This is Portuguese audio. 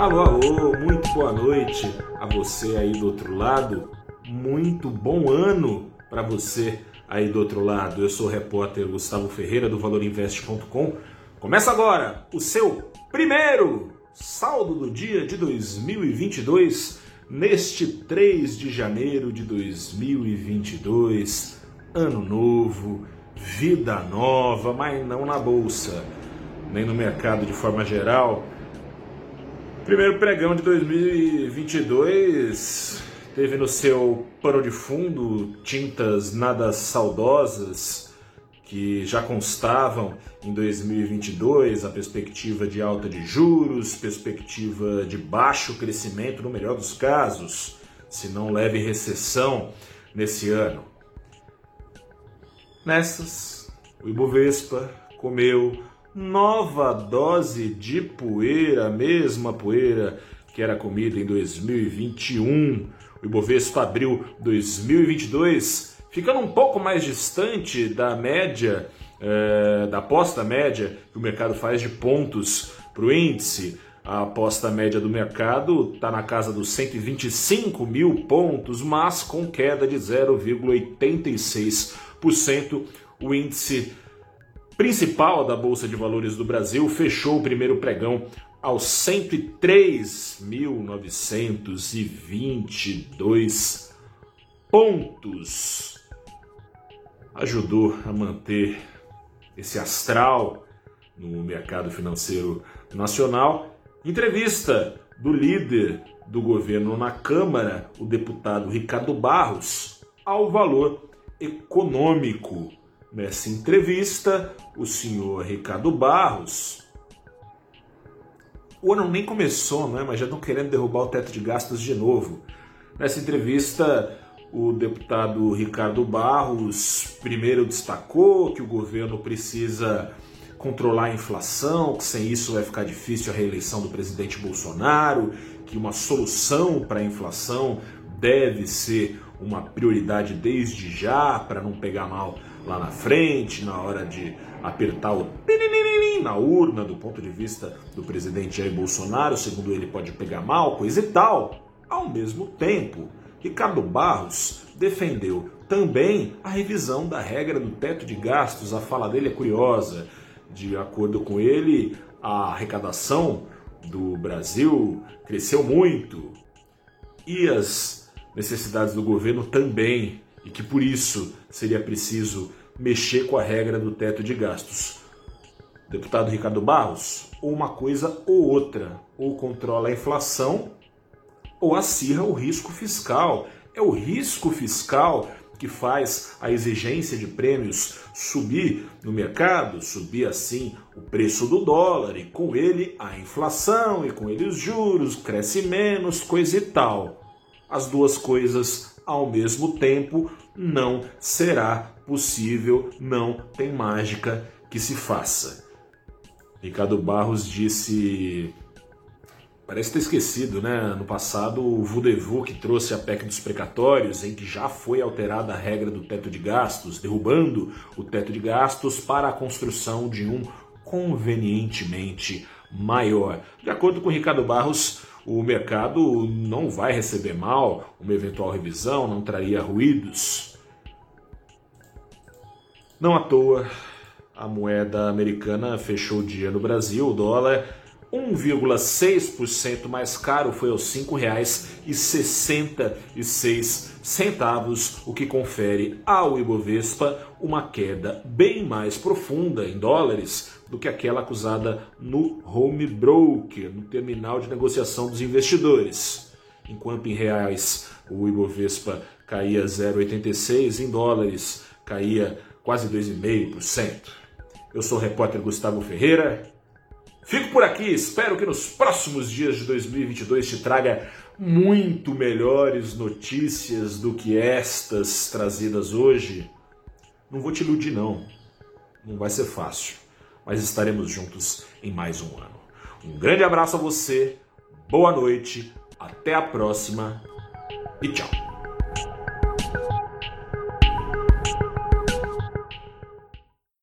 Alô, alô, muito boa noite a você aí do outro lado. Muito bom ano para você aí do outro lado. Eu sou o repórter Gustavo Ferreira do valorinvest.com. Começa agora o seu primeiro saldo do dia de 2022, neste 3 de janeiro de 2022. Ano novo, vida nova, mas não na bolsa, nem no mercado de forma geral. Primeiro pregão de 2022 teve no seu pano de fundo tintas nada saudosas que já constavam em 2022, a perspectiva de alta de juros, perspectiva de baixo crescimento no melhor dos casos, se não leve recessão nesse ano. Nessas, o Ibovespa comeu nova dose de poeira, mesma poeira que era comida em 2021. O Ibovespa abriu 2022 ficando um pouco mais distante da média, é, da aposta média que o mercado faz de pontos para o índice. A aposta média do mercado está na casa dos 125 mil pontos, mas com queda de 0,86%. O índice principal da Bolsa de Valores do Brasil fechou o primeiro pregão aos 103.922 pontos. Ajudou a manter esse astral no mercado financeiro nacional. Entrevista do líder do governo na Câmara, o deputado Ricardo Barros, ao valor econômico Nessa entrevista, o senhor Ricardo Barros. O ano nem começou, né? mas já estão querendo derrubar o teto de gastos de novo. Nessa entrevista, o deputado Ricardo Barros primeiro destacou que o governo precisa controlar a inflação, que sem isso vai ficar difícil a reeleição do presidente Bolsonaro, que uma solução para a inflação deve ser uma prioridade desde já para não pegar mal lá na frente, na hora de apertar o na urna do ponto de vista do presidente Jair Bolsonaro, segundo ele pode pegar mal, coisa e tal. Ao mesmo tempo, Ricardo Barros defendeu também a revisão da regra do teto de gastos. A fala dele é curiosa. De acordo com ele, a arrecadação do Brasil cresceu muito e as necessidades do governo também e que por isso seria preciso mexer com a regra do teto de gastos. Deputado Ricardo Barros, ou uma coisa ou outra, ou controla a inflação ou acirra o risco fiscal. É o risco fiscal que faz a exigência de prêmios subir no mercado, subir assim o preço do dólar e com ele a inflação e com ele os juros, cresce menos, coisa e tal. As duas coisas ao mesmo tempo não será possível, não tem mágica que se faça. Ricardo Barros disse. Parece ter esquecido, né? No passado, o Vudevu que trouxe a PEC dos precatórios, em que já foi alterada a regra do teto de gastos, derrubando o teto de gastos para a construção de um convenientemente maior. De acordo com Ricardo Barros, o mercado não vai receber mal, uma eventual revisão não traria ruídos. Não à toa, a moeda americana fechou o dia no Brasil, o dólar 1,6% mais caro, foi aos R$ 5,66, o que confere ao Ibovespa uma queda bem mais profunda em dólares do que aquela acusada no home broker, no terminal de negociação dos investidores. Enquanto em reais o Ibovespa caía 0,86, em dólares caía quase 2,5%. Eu sou o repórter Gustavo Ferreira Fico por aqui, espero que nos próximos dias de 2022 te traga muito melhores notícias do que estas trazidas hoje. Não vou te iludir, não. Não vai ser fácil, mas estaremos juntos em mais um ano. Um grande abraço a você, boa noite, até a próxima e tchau.